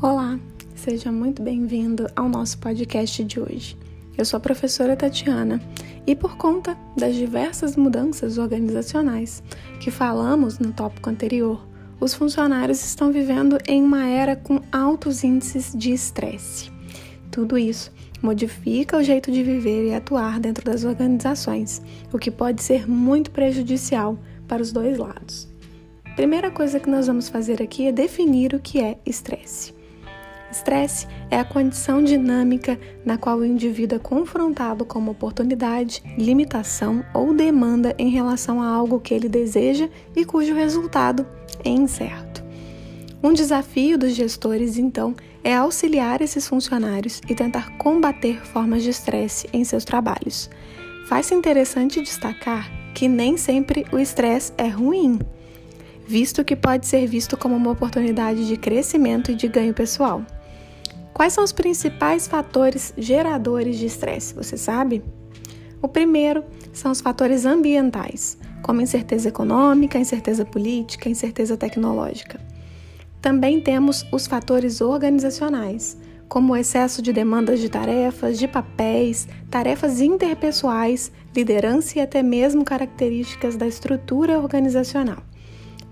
Olá, seja muito bem-vindo ao nosso podcast de hoje. Eu sou a professora Tatiana e, por conta das diversas mudanças organizacionais que falamos no tópico anterior, os funcionários estão vivendo em uma era com altos índices de estresse. Tudo isso modifica o jeito de viver e atuar dentro das organizações, o que pode ser muito prejudicial para os dois lados. Primeira coisa que nós vamos fazer aqui é definir o que é estresse. Estresse é a condição dinâmica na qual o indivíduo é confrontado com uma oportunidade, limitação ou demanda em relação a algo que ele deseja e cujo resultado é incerto. Um desafio dos gestores, então, é auxiliar esses funcionários e tentar combater formas de estresse em seus trabalhos. Faz-se interessante destacar que nem sempre o estresse é ruim, visto que pode ser visto como uma oportunidade de crescimento e de ganho pessoal. Quais são os principais fatores geradores de estresse? Você sabe? O primeiro são os fatores ambientais, como incerteza econômica, incerteza política, incerteza tecnológica. Também temos os fatores organizacionais, como o excesso de demandas de tarefas, de papéis, tarefas interpessoais, liderança e até mesmo características da estrutura organizacional.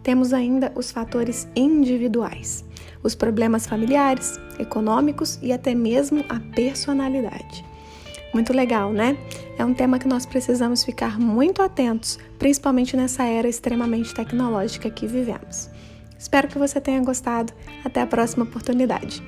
Temos ainda os fatores individuais, os problemas familiares, econômicos e até mesmo a personalidade. Muito legal, né? É um tema que nós precisamos ficar muito atentos, principalmente nessa era extremamente tecnológica que vivemos. Espero que você tenha gostado. Até a próxima oportunidade.